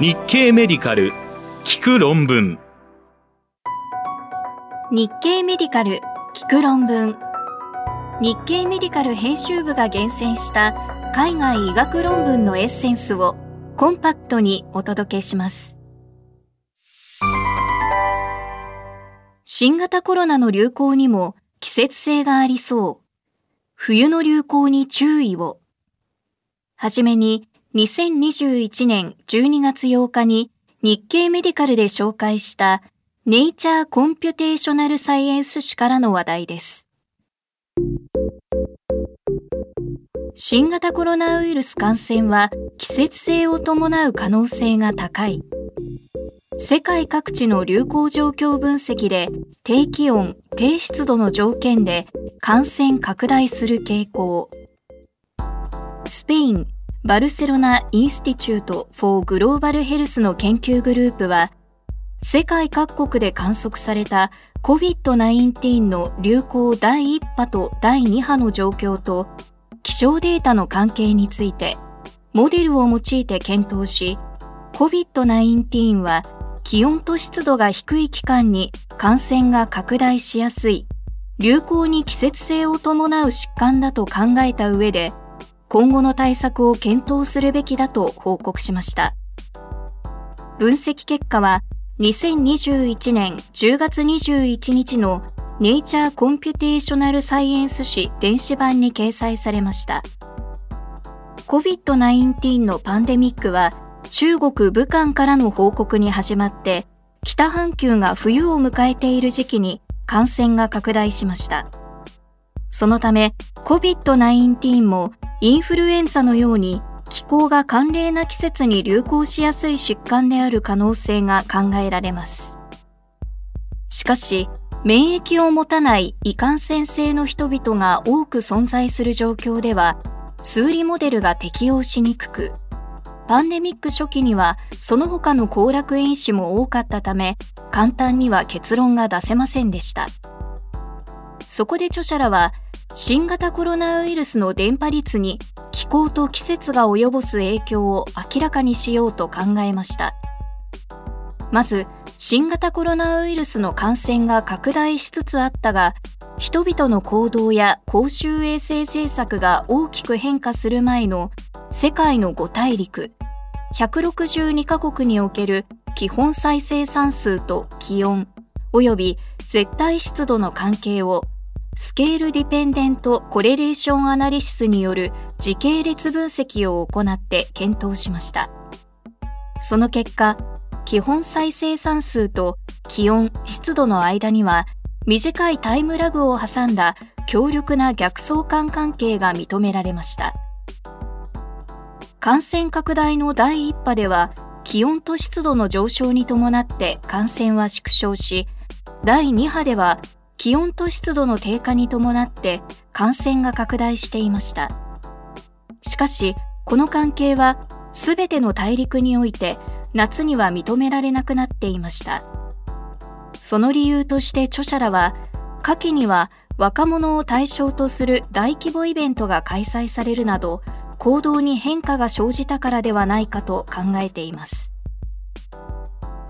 日経メディカル聞く論文。日経メディカル聞く論文。日経メディカル編集部が厳選した海外医学論文のエッセンスをコンパクトにお届けします。新型コロナの流行にも季節性がありそう。冬の流行に注意を。はじめに2021年12月8日に日経メディカルで紹介したネイチャーコンピュテーショナルサイエンス誌からの話題です。新型コロナウイルス感染は季節性を伴う可能性が高い。世界各地の流行状況分析で低気温、低湿度の条件で感染拡大する傾向。スペイン、バルセロナ・インスティチュート・フォー・グローバル・ヘルスの研究グループは、世界各国で観測された COVID-19 の流行第1波と第2波の状況と気象データの関係についてモデルを用いて検討し COVID-19 は気温と湿度が低い期間に感染が拡大しやすい。流行に季節性を伴う疾患だと考えた上で今後の対策を検討するべきだと報告しました。分析結果は2021年10月21日のネイチャーコンピュテーショナルサイエンス誌電子版に掲載されました。COVID-19 のパンデミックは中国武漢からの報告に始まって北半球が冬を迎えている時期に感染が拡大しました。そのため COVID-19 もインフルエンザのように気候が寒冷な季節に流行しやすい疾患である可能性が考えられます。しかし、免疫を持たない胃感染性の人々が多く存在する状況では、数理モデルが適用しにくく、パンデミック初期にはその他の行楽因子も多かったため、簡単には結論が出せませんでした。そこで著者らは、新型コロナウイルスの伝播率に気候と季節が及ぼす影響を明らかにしようと考えました。まず、新型コロナウイルスの感染が拡大しつつあったが、人々の行動や公衆衛生政策が大きく変化する前の世界の5大陸、162カ国における基本再生産数と気温、及び絶対湿度の関係をスケールディペンデントコレレーションアナリシスによる時系列分析を行って検討しました。その結果、基本再生産数と気温、湿度の間には短いタイムラグを挟んだ強力な逆相関関係が認められました。感染拡大の第1波では気温と湿度の上昇に伴って感染は縮小し、第2波では気温と湿度の低下に伴って感染が拡大していました。しかし、この関係は全ての大陸において夏には認められなくなっていました。その理由として著者らは、夏季には若者を対象とする大規模イベントが開催されるなど、行動に変化が生じたからではないかと考えています。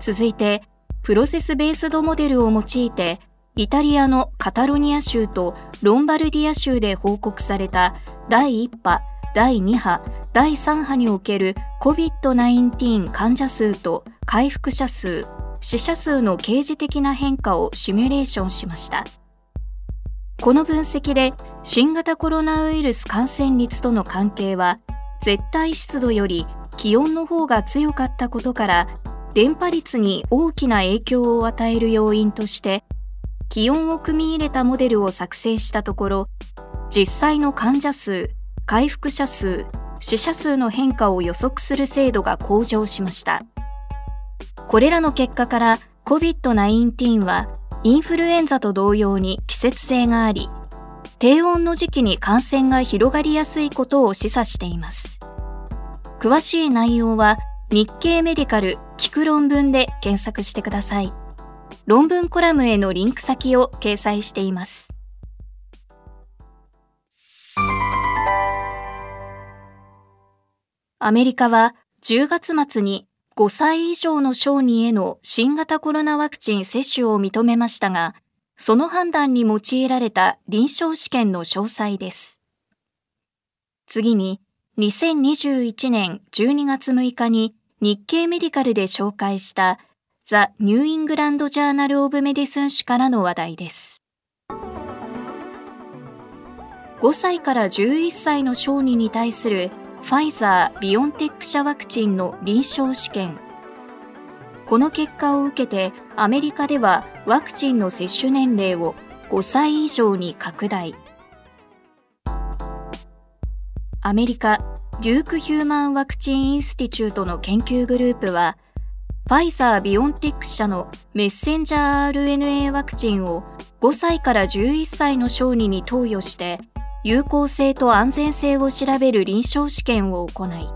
続いて、プロセスベースドモデルを用いてイタリアのカタロニア州とロンバルディア州で報告された第1波、第2波、第3波における COVID-19 患者数と回復者数、死者数の刑事的な変化をシミュレーションしました。この分析で新型コロナウイルス感染率との関係は絶対湿度より気温の方が強かったことから電波率に大きな影響を与える要因として気温を組み入れたモデルを作成したところ、実際の患者数、回復者数、死者数の変化を予測する精度が向上しました。これらの結果から COVID-19 はインフルエンザと同様に季節性があり、低温の時期に感染が広がりやすいことを示唆しています。詳しい内容は日経メディカル聞く論文で検索してください。論文コラムへのリンク先を掲載しています。アメリカは10月末に5歳以上の小児への新型コロナワクチン接種を認めましたが、その判断に用いられた臨床試験の詳細です。次に、2021年12月6日に日経メディカルで紹介したザ・ニューイングランド・ジャーナル・オブ・メディスン誌からの話題です。5歳から11歳の小児に対するファイザー・ビオンテック社ワクチンの臨床試験。この結果を受けてアメリカではワクチンの接種年齢を5歳以上に拡大。アメリカ、デューク・ヒューマン・ワクチン・インスティチュートの研究グループは、ファイザー・ビオンテック社のメッセンジャー RNA ワクチンを5歳から11歳の小児に投与して、有効性と安全性を調べる臨床試験を行い、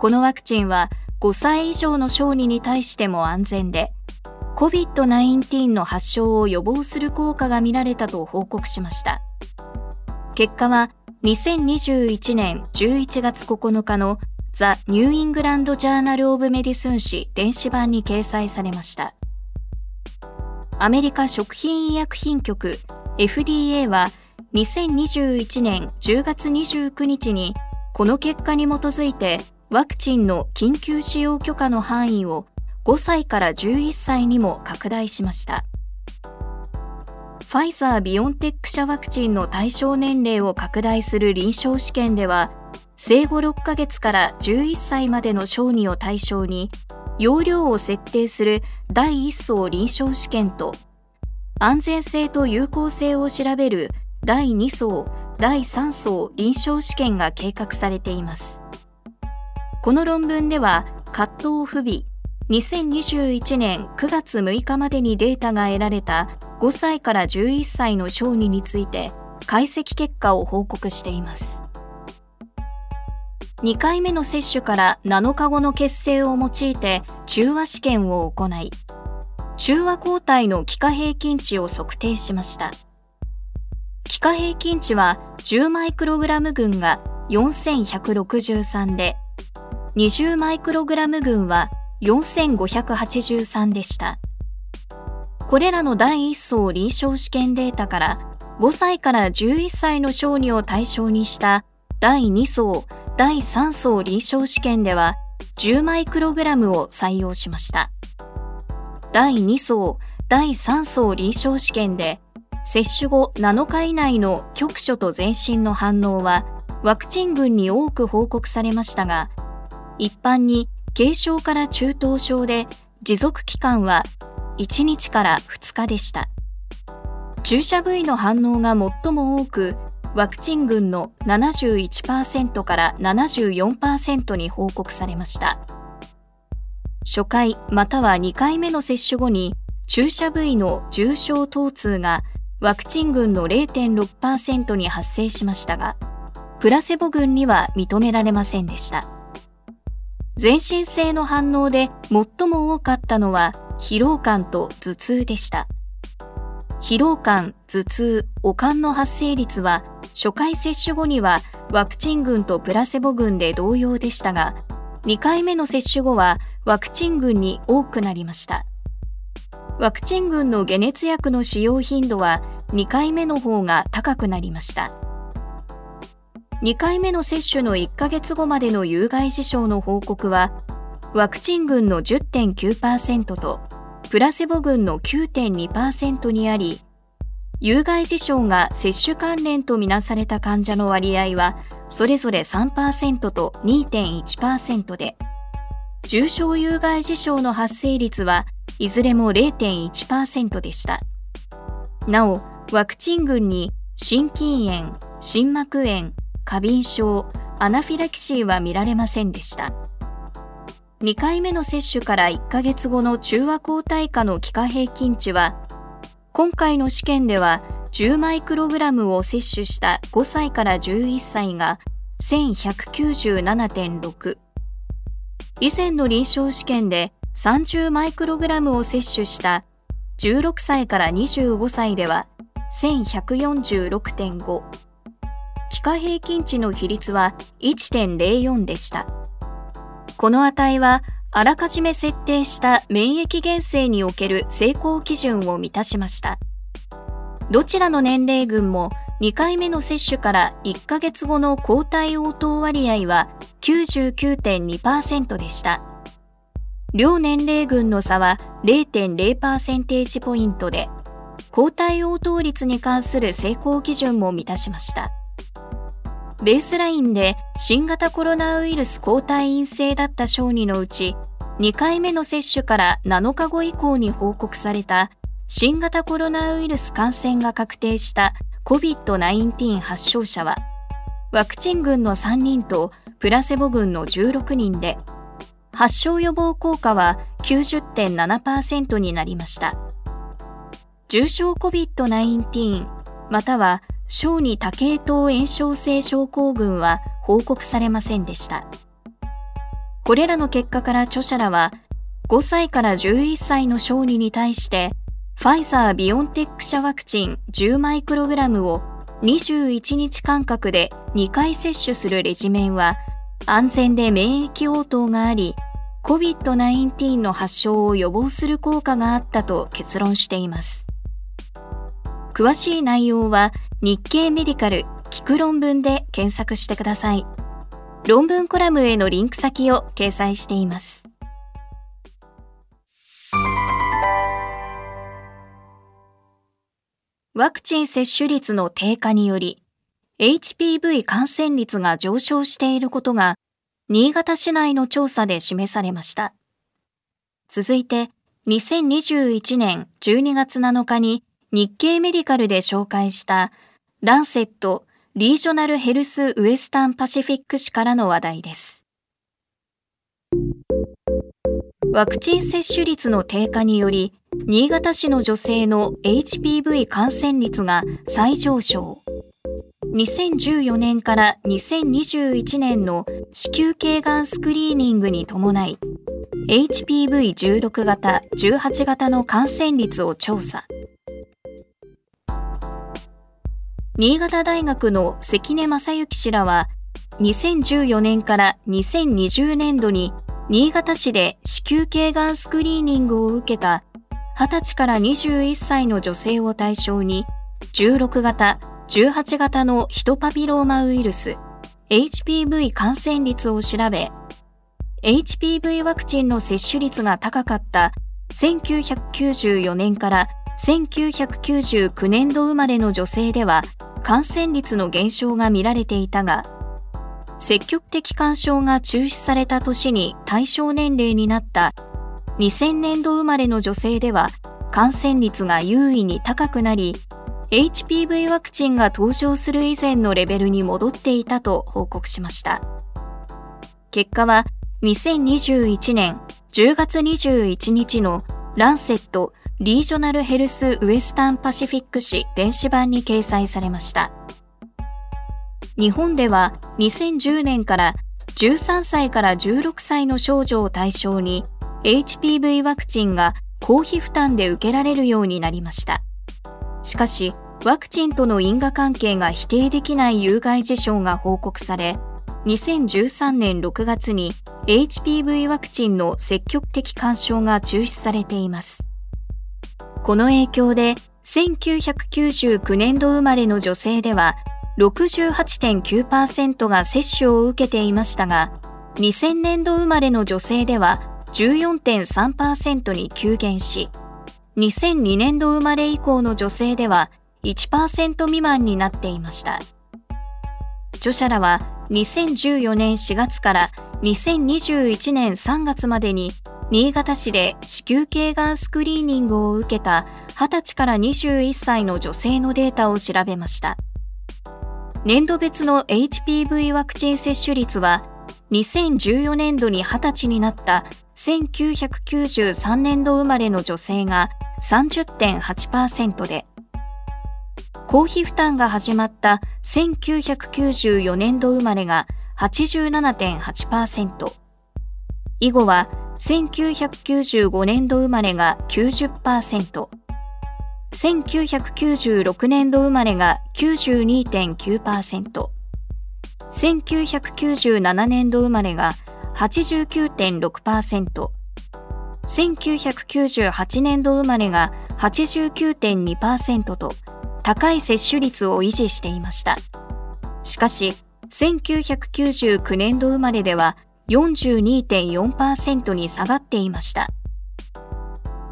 このワクチンは5歳以上の小児に対しても安全で、COVID-19 の発症を予防する効果が見られたと報告しました。結果は2021年11月9日のザ・ニューイングランド・ジャーナル・オブ・メディスン誌電子版に掲載されました。アメリカ食品医薬品局 FDA は2021年10月29日にこの結果に基づいてワクチンの緊急使用許可の範囲を5歳から11歳にも拡大しました。ファイザー・ビオンテック社ワクチンの対象年齢を拡大する臨床試験では、生後6ヶ月から11歳までの小児を対象に、容量を設定する第1層臨床試験と、安全性と有効性を調べる第2層、第3層臨床試験が計画されています。この論文では、葛藤不備、2021年9月6日までにデータが得られた5歳から11歳の小児について解析結果を報告しています。2回目の接種から7日後の血清を用いて中和試験を行い、中和抗体の気化平均値を測定しました。気化平均値は10マイクログラム群が4163で、20マイクログラム群は4583でした。これらの第1層臨床試験データから5歳から11歳の小児を対象にした第2層、第3層臨床試験では10マイクログラムを採用しました。第2層、第3層臨床試験で接種後7日以内の局所と全身の反応はワクチン群に多く報告されましたが、一般に軽症から中等症で持続期間は1日から2日でした。注射部位の反応が最も多く、ワクチン群の71%から74%に報告されました。初回または2回目の接種後に注射部位の重症疼痛がワクチン群の0.6%に発生しましたが、プラセボ群には認められませんでした。全身性の反応で最も多かったのは疲労感と頭痛でした。疲労感、頭痛、悪寒の発生率は初回接種後にはワクチン群とプラセボ群で同様でしたが、2回目の接種後はワクチン群に多くなりました。ワクチン群の解熱薬の使用頻度は2回目の方が高くなりました。2回目の接種の1ヶ月後までの有害事象の報告は、ワクチン群の10.9%とプラセボ群の9.2%にあり、有害事象が接種関連とみなされた患者の割合はそれぞれ3%と2.1%で、重症有害事象の発生率はいずれも0.1%でした。なお、ワクチン群に心筋炎、心膜炎、過敏症、アナフィラキシーは見られませんでした。2回目の接種から1ヶ月後の中和抗体価の気化平均値は、今回の試験では10マイクログラムを接種した5歳から11歳が1197.6。以前の臨床試験で30マイクログラムを接種した16歳から25歳では1146.5。気化平均値の比率は1.04でした。この値はあらかじめ設定した免疫原性における成功基準を満たしました。どちらの年齢群も2回目の接種から1ヶ月後の抗体応答割合は99.2%でした。両年齢群の差は0.0%ポイントで、抗体応答率に関する成功基準も満たしました。ベースラインで新型コロナウイルス抗体陰性だった小児のうち、2回目の接種から7日後以降に報告された新型コロナウイルス感染が確定した COVID-19 発症者は、ワクチン群の3人とプラセボ群の16人で、発症予防効果は90.7%になりました。重症 COVID-19 または小児多系統炎症性症候群は報告されませんでした。これらの結果から著者らは、5歳から11歳の小児に対して、ファイザー・ビオンテック社ワクチン10マイクログラムを21日間隔で2回接種するレジメンは、安全で免疫応答があり、COVID-19 の発症を予防する効果があったと結論しています。詳しい内容は日経メディカル聞く論文で検索してください。論文コラムへのリンク先を掲載しています。ワクチン接種率の低下により、HPV 感染率が上昇していることが、新潟市内の調査で示されました。続いて、2021年12月7日に日経メディカルで紹介したランセット・リージョナルヘルス・ウエスタン・パシフィック市からの話題です。ワクチン接種率の低下により、新潟市の女性の HPV 感染率が再上昇。2014年から2021年の子宮頸がんスクリーニングに伴い、HPV16 型、18型の感染率を調査。新潟大学の関根正幸氏らは、2014年から2020年度に新潟市で子宮頸がんスクリーニングを受けた20歳から21歳の女性を対象に16型、18型のヒトパピローマウイルス HPV 感染率を調べ HPV ワクチンの接種率が高かった1994年から1999年度生まれの女性では感染率の減少が見られていたが、積極的干渉が中止された年に対象年齢になった2000年度生まれの女性では感染率が優位に高くなり、HPV ワクチンが登場する以前のレベルに戻っていたと報告しました。結果は2021年10月21日のランセットリージョナルヘルスウエスタンパシフィック誌電子版に掲載されました。日本では2010年から13歳から16歳の少女を対象に HPV ワクチンが公費負担で受けられるようになりました。しかし、ワクチンとの因果関係が否定できない有害事象が報告され、2013年6月に HPV ワクチンの積極的干渉が中止されています。この影響で1999年度生まれの女性では68.9%が接種を受けていましたが、2000年度生まれの女性では14.3%に急減し、2002年度生まれ以降の女性では1%未満になっていました。著者らは2014年4月から2021年3月までに新潟市で子宮頸がんスクリーニングを受けた20歳から21歳の女性のデータを調べました。年度別の HPV ワクチン接種率は2014年度に20歳になった1993年度生まれの女性が30.8%で、公費負担が始まった1994年度生まれが87.8%、以後は1995年度生まれが90%、1996年度生まれが92.9%、1997年度生まれが89.6%、1998年度生まれが89.2%と高い接種率を維持していました。しかし、1999年度生まれでは42.4%に下がっていました。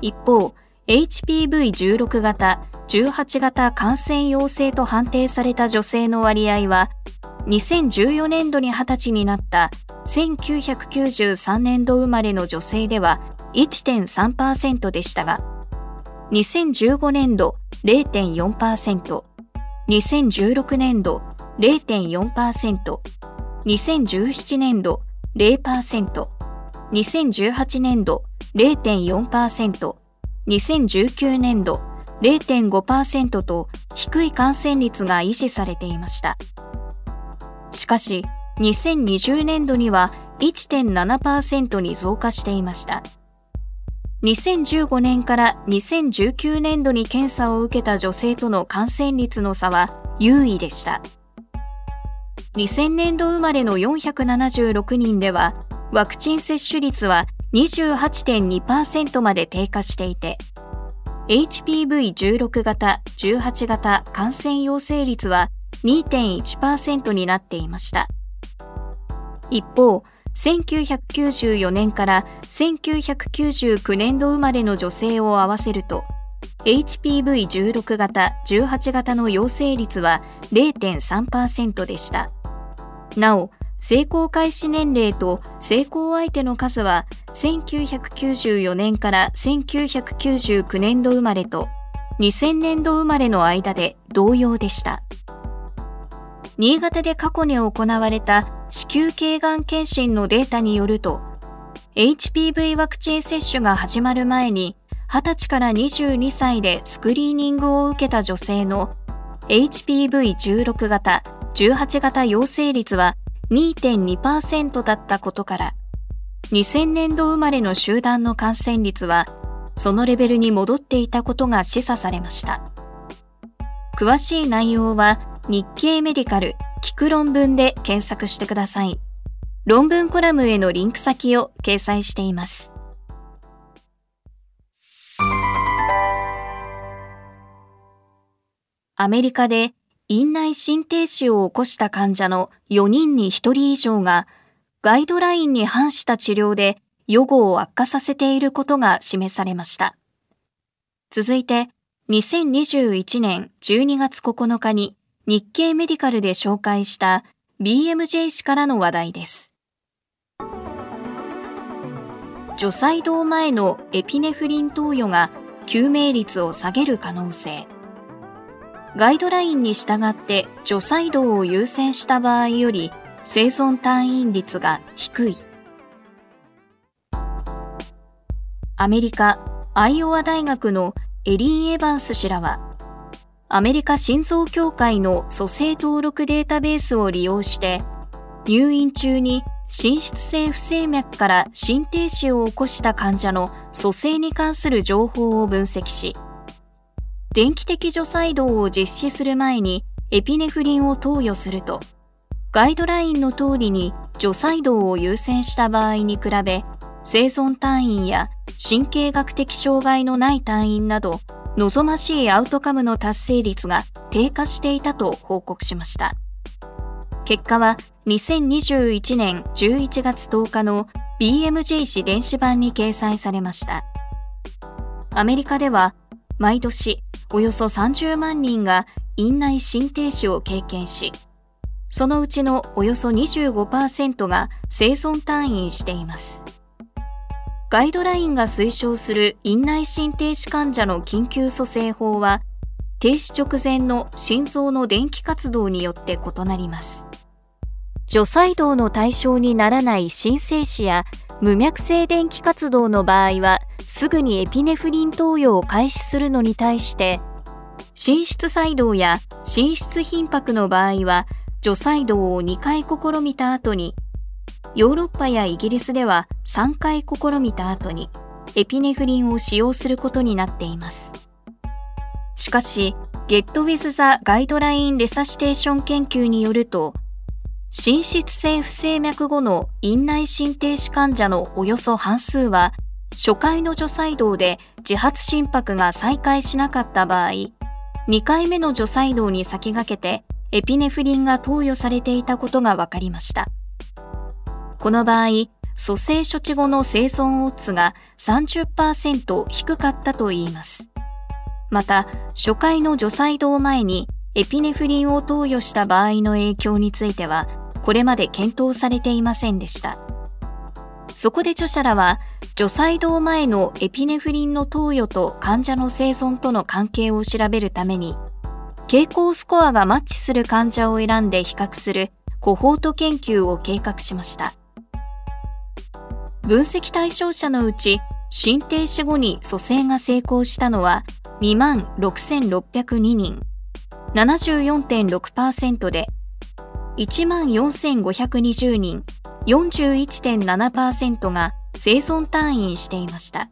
一方、HPV16 型、18型感染陽性と判定された女性の割合は、2014年度に20歳になった1993年度生まれの女性では1.3%でしたが、2015年度0.4%、2016年度0.4%、2017年度0%、2018年度0.4%、2019年度0.5%と低い感染率が維持されていました。しかし、2020年度には1.7%に増加していました。2015年から2019年度に検査を受けた女性との感染率の差は優位でした。2000年度生まれの476人では、ワクチン接種率は28.2%まで低下していて、HPV16 型、18型感染陽性率は2.1%になっていました。一方、1994年から1999年度生まれの女性を合わせると、HPV16 型、18型の陽性率は0.3%でした。なお、成功開始年齢と成功相手の数は1994年から1999年度生まれと2000年度生まれの間で同様でした。新潟で過去に行われた子宮頸がん検診のデータによると、HPV ワクチン接種が始まる前に、20歳から22歳でスクリーニングを受けた女性の HPV16 型、18型陽性率は2.2%だったことから、2000年度生まれの集団の感染率は、そのレベルに戻っていたことが示唆されました。詳しい内容は、日経メディカル聞く論文で検索してください。論文コラムへのリンク先を掲載しています。アメリカで院内心停止を起こした患者の4人に1人以上がガイドラインに反した治療で予後を悪化させていることが示されました。続いて、2021年12月9日に日経メディカルで紹介した BMJ 氏からの話題です。除細動前のエピネフリン投与が救命率を下げる可能性。ガイドラインに従って除細動を優先した場合より生存退院率が低い。アメリカ・アイオワ大学のエリン・エヴァンス氏らはアメリカ心臓協会の蘇生登録データベースを利用して、入院中に心室性不整脈から心停止を起こした患者の蘇生に関する情報を分析し、電気的除細動を実施する前にエピネフリンを投与すると、ガイドラインの通りに除細動を優先した場合に比べ、生存退院や神経学的障害のない退院など望ましいアウトカムの達成率が低下していたと報告しました。結果は2021年11月10日の BMJ 誌電子版に掲載されました。アメリカでは毎年およそ30万人が院内心停止を経験し、そのうちのおよそ25%が生存退院しています。ガイドラインが推奨する院内心停止患者の緊急蘇生法は、停止直前の心臓の電気活動によって異なります。除細動の対象にならない心静止や無脈性電気活動の場合は、すぐにエピネフリン投与を開始するのに対して、心室細動や心室頻拍の場合は、除細動を2回試みた後にヨーロッパやイギリスでは3回試みた後にエピネフリンを使用することになっています。しかし、Get with the Guideline Resuscitation 研究によると、心室性不整脈後の院内心停止患者のおよそ半数は、初回の除細動で自発心拍が再開しなかった場合、2回目の除細動に先駆けてエピネフリンが投与されていたことが分かりました。この場合、蘇生処置後の生存オッズが30%低かったといいます。また、初回の除細動前にエピネフリンを投与した場合の影響については、これまで検討されていませんでした。そこで著者らは、除細動前のエピネフリンの投与と患者の生存との関係を調べるために、傾向スコアがマッチする患者を選んで比較するコホート研究を計画しました。分析対象者のうち、心停止後に蘇生が成功したのは2万6602人、74.6%で、1万4520人、41.7%が生存退院していました。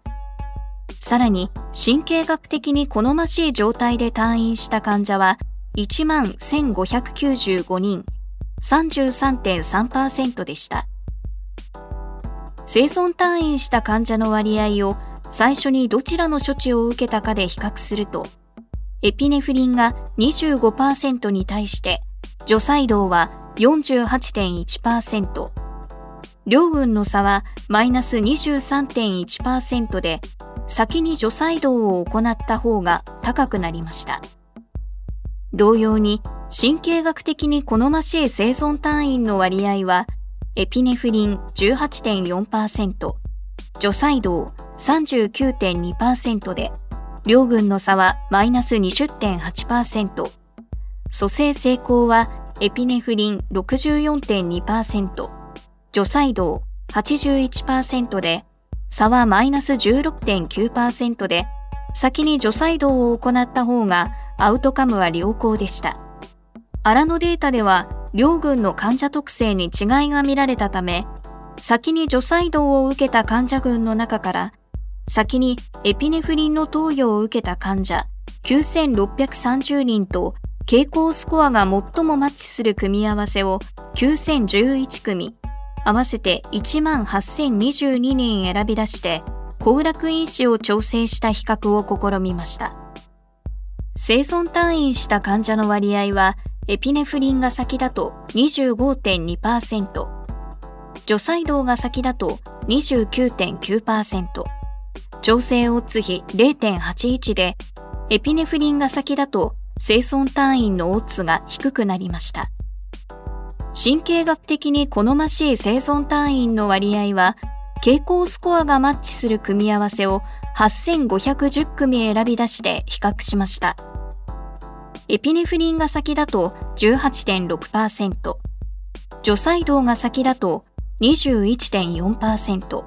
さらに、神経学的に好ましい状態で退院した患者は1万1595人、33.3%でした。生存退院した患者の割合を最初にどちらの処置を受けたかで比較すると、エピネフリンが25%に対して、除細動は48.1%、両軍の差はマイナス23.1%で、先に除細動を行った方が高くなりました。同様に、神経学的に好ましい生存単位の割合は、エピネフリン18.4%、除細動39.2%で、両軍の差はマイナス20.8%、蘇生成功はエピネフリン64.2%、除細動81%で、差はマイナス16.9%で、先に除細動を行った方がアウトカムは良好でした。アラのデータでは両軍の患者特性に違いが見られたため、先に除細動を受けた患者群の中から、先にエピネフリンの投与を受けた患者9630人と傾向スコアが最もマッチする組み合わせを9011組、合わせて1万8022人選び出して、行楽因子を調整した比較を試みました。生存退院した患者の割合は、エピネフリンが先だと25.2%、除細動が先だと29.9%、調整オッズ比0.81で、エピネフリンが先だと生存単位のオッズが低くなりました。神経学的に好ましい生存単位の割合は、傾向スコアがマッチする組み合わせを8510組選び出して比較しました。エピネフリンが先だと18.6%、除細動が先だと21.4%、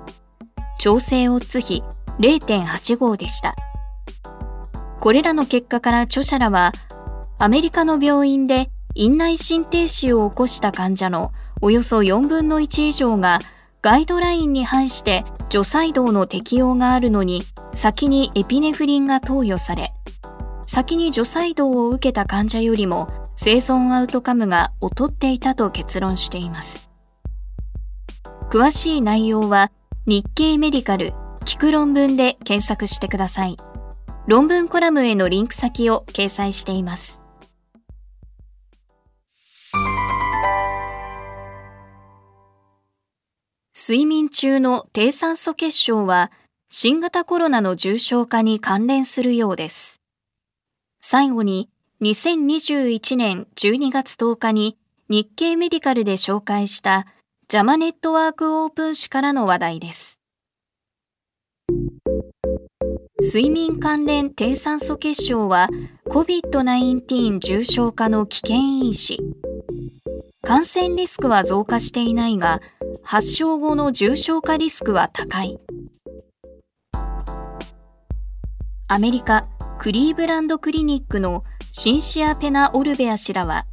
調整オッズ比0.85でした。これらの結果から著者らは、アメリカの病院で院内心停止を起こした患者のおよそ4分の1以上がガイドラインに反して除細動の適用があるのに先にエピネフリンが投与され、先に除細動を受けた患者よりも生存アウトカムが劣っていたと結論しています。詳しい内容は日経メディカル聞く論文で検索してください。論文コラムへのリンク先を掲載しています。睡眠中の低酸素血症は新型コロナの重症化に関連するようです。最後に、2021年12月10日に日経メディカルで紹介したジャマネットワークオープン誌からの話題です。睡眠関連低酸素血症は COVID-19 重症化の危険因子。感染リスクは増加していないが、発症後の重症化リスクは高い。アメリカクリーブランドクリニックのシンシア・ペナ・オルベア氏らは、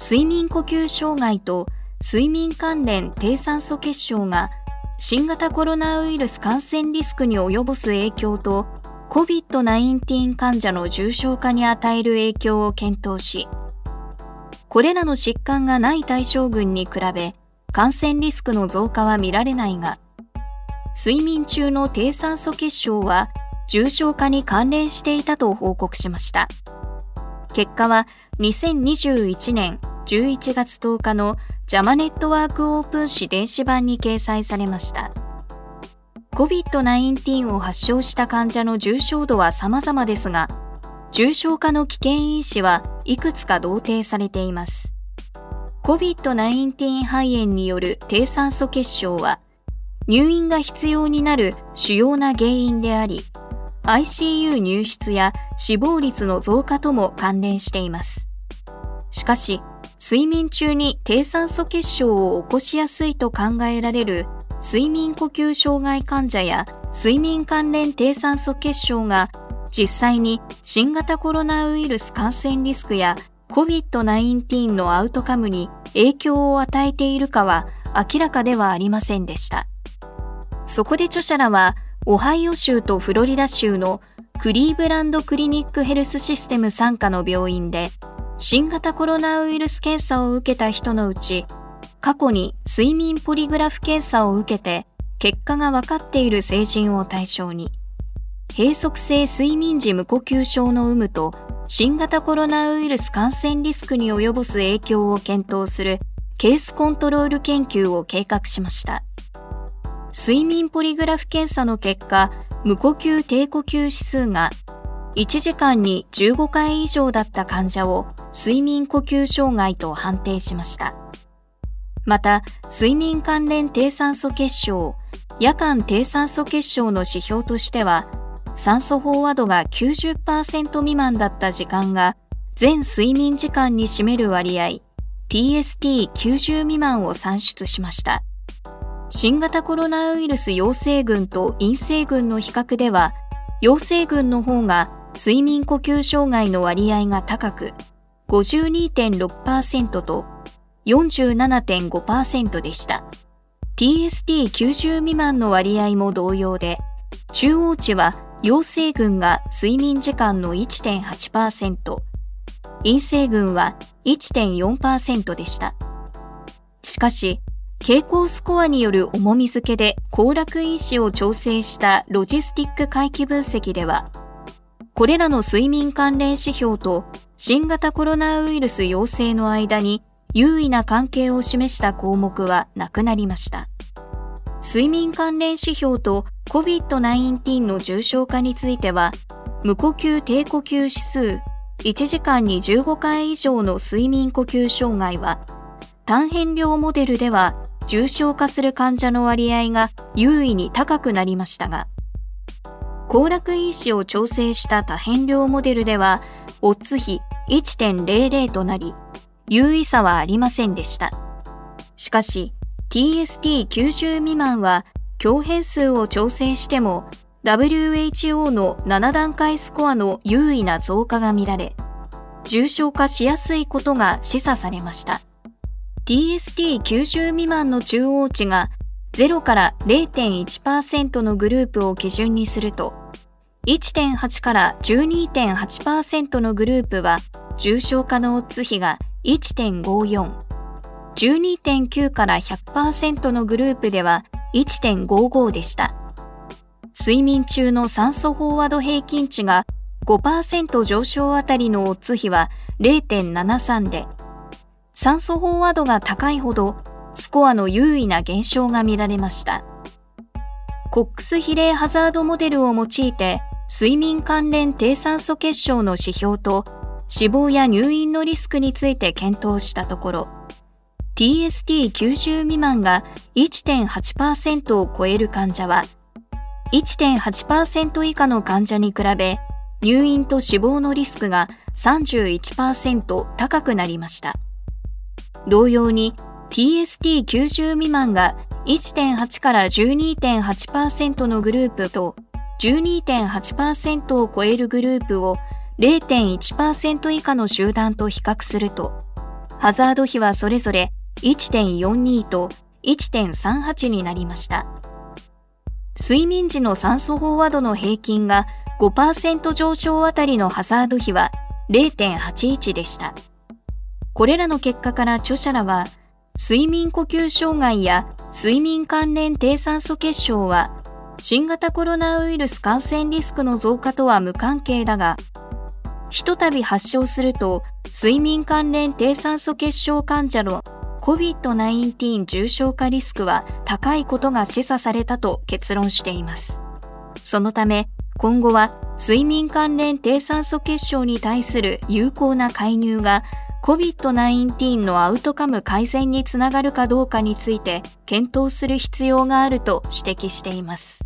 睡眠呼吸障害と睡眠関連低酸素血症が新型コロナウイルス感染リスクに及ぼす影響と COVID-19 患者の重症化に与える影響を検討し、これらの疾患がない対象群に比べ、感染リスクの増加は見られないが、睡眠中の低酸素血症は重症化に関連していたと報告しました。結果は2021年11月10日のジャマネットワークオープン誌電子版に掲載されました。COVID-19 を発症した患者の重症度は様々ですが、重症化の危険因子はいくつか同定されています。COVID-19 肺炎による低酸素血症は、入院が必要になる主要な原因であり、ICU 入室や死亡率の増加とも関連しています。しかし、睡眠中に低酸素血症を起こしやすいと考えられる睡眠呼吸障害患者や睡眠関連低酸素血症が実際に新型コロナウイルス感染リスクや COVID-19 のアウトカムに影響を与えているかは明らかではありませんでした。そこで著者らは、オハイオ州とフロリダ州のクリーブランドクリニックヘルスシステム傘下の病院で、新型コロナウイルス検査を受けた人のうち、過去に睡眠ポリグラフ検査を受けて結果が分かっている成人を対象に、閉塞性睡眠時無呼吸症の有無と新型コロナウイルス感染リスクに及ぼす影響を検討するケースコントロール研究を計画しました。睡眠ポリグラフ検査の結果、無呼吸低呼吸指数が1時間に15回以上だった患者を睡眠呼吸障害と判定しました。また、睡眠関連低酸素血症、夜間低酸素血症の指標としては、酸素飽和度が90%未満だった時間が全睡眠時間に占める割合 TST90 未満を算出しました。新型コロナウイルス陽性群と陰性群の比較では、陽性群の方が睡眠呼吸障害の割合が高く、52.6%と47.5%でした。TST90 未満の割合も同様で、中央値は陽性群が睡眠時間の1.8%、陰性群は1.4%でした。しかし、傾向スコアによる重み付けで行楽因子を調整したロジスティック回帰分析では、これらの睡眠関連指標と新型コロナウイルス陽性の間に優位な関係を示した項目はなくなりました。睡眠関連指標と COVID-19 の重症化については、無呼吸低呼吸指数1時間に15回以上の睡眠呼吸障害は、単変量モデルでは重症化する患者の割合が優位に高くなりましたが、行楽因子を調整した多変量モデルでは、オッズ1.00となり、優位差はありませんでした。しかし、TST90 未満は強変数を調整しても WHO の7段階スコアの優位な増加が見られ、重症化しやすいことが示唆されました。TST90 未満の中央値が0から0.1%のグループを基準にすると、1.8から12.8%のグループは重症化のオッズ比が1.54、12.9から100%のグループでは1.55でした。睡眠中の酸素飽和度平均値が5%上昇あたりのオッズ比は0.73で、酸素飽和度が高いほどスコアの優位な減少が見られました。コックス比例ハザードモデルを用いて睡眠関連低酸素血症の指標と死亡や入院のリスクについて検討したところ、TST90 未満が1.8%を超える患者は、1.8%以下の患者に比べ、入院と死亡のリスクが31%高くなりました。同様に TST90 未満が1.8から12.8%のグループと12.8%を超えるグループを0.1%以下の集団と比較すると、ハザード比はそれぞれ1.42と1.38になりました。睡眠時の酸素飽和度の平均が5%上昇あたりのハザード比は0.81でした。これらの結果から著者らは、睡眠呼吸障害や睡眠関連低酸素血症は、新型コロナウイルス感染リスクの増加とは無関係だが、ひとたび発症すると、睡眠関連低酸素血症患者の COVID-19 重症化リスクは高いことが示唆されたと結論しています。そのため、今後は睡眠関連低酸素血症に対する有効な介入が COVID-19 のアウトカム改善につながるかどうかについて検討する必要があると指摘しています。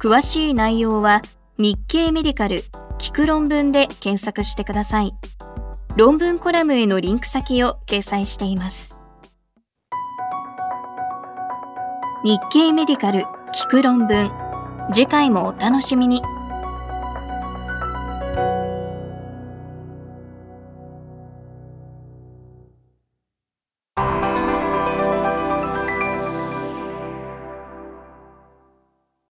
詳しい内容は日経メディカル聞く論文で検索してください。論文コラムへのリンク先を掲載しています。日経メディカル聞く論文次回もお楽しみに。